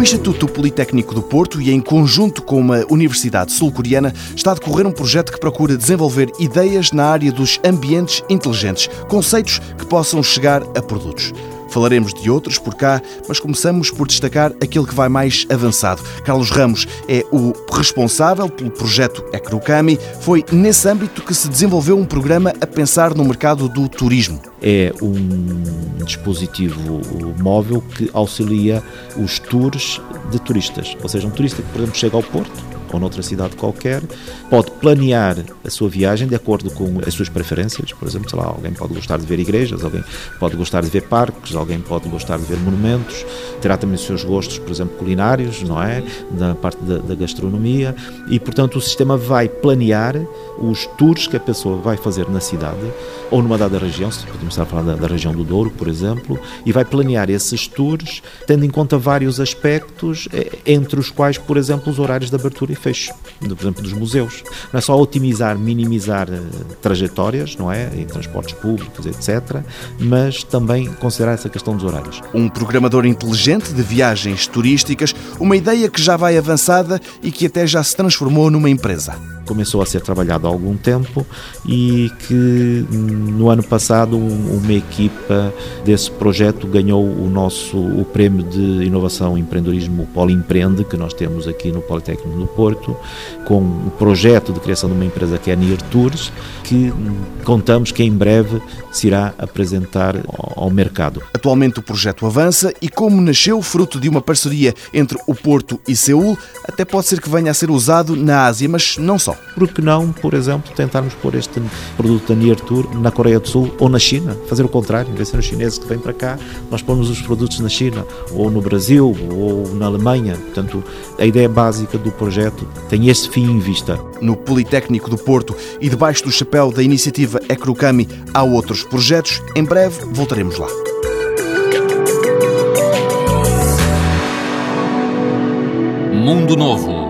No Instituto Politécnico do Porto e em conjunto com uma universidade sul-coreana está a decorrer um projeto que procura desenvolver ideias na área dos ambientes inteligentes, conceitos que possam chegar a produtos. Falaremos de outros por cá, mas começamos por destacar aquele que vai mais avançado. Carlos Ramos é o responsável pelo projeto Ecrocami. Foi nesse âmbito que se desenvolveu um programa a pensar no mercado do turismo. É um dispositivo móvel que auxilia os tours de turistas. Ou seja, um turista que, por exemplo, chega ao Porto, ou noutra cidade qualquer, pode planear a sua viagem de acordo com as suas preferências. Por exemplo, sei lá, alguém pode gostar de ver igrejas, alguém pode gostar de ver parques, alguém pode gostar de ver monumentos, terá também os seus gostos, por exemplo, culinários, não é? Na parte da, da gastronomia. E, portanto, o sistema vai planear os tours que a pessoa vai fazer na cidade ou numa dada região, se podemos estar a falar da, da região do Douro, por exemplo, e vai planear esses tours tendo em conta vários aspectos, eh, entre os quais, por exemplo, os horários de abertura fecho, por exemplo, dos museus. Não é só otimizar, minimizar eh, trajetórias, não é? Em transportes públicos, etc., mas também considerar essa questão dos horários. Um programador inteligente de viagens turísticas, uma ideia que já vai avançada e que até já se transformou numa empresa começou a ser trabalhado há algum tempo e que no ano passado uma equipa desse projeto ganhou o nosso o prémio de inovação e empreendedorismo Poli Empreende que nós temos aqui no Politécnico do Porto com o projeto de criação de uma empresa que é a Near Tours que contamos que em breve se irá apresentar ao mercado. Atualmente o projeto avança e como nasceu fruto de uma parceria entre o Porto e Seul, até pode ser que venha a ser usado na Ásia, mas não só. Por que não, por exemplo, tentarmos pôr este produto da Near Tour na Coreia do Sul ou na China? Fazer o contrário, em vez de ser os chineses que vêm para cá, nós pomos os produtos na China, ou no Brasil, ou na Alemanha. Portanto, a ideia básica do projeto tem este fim em vista. No Politécnico do Porto e debaixo do chapéu da iniciativa Ecrocami há outros projetos. Em breve voltaremos lá. Mundo Novo,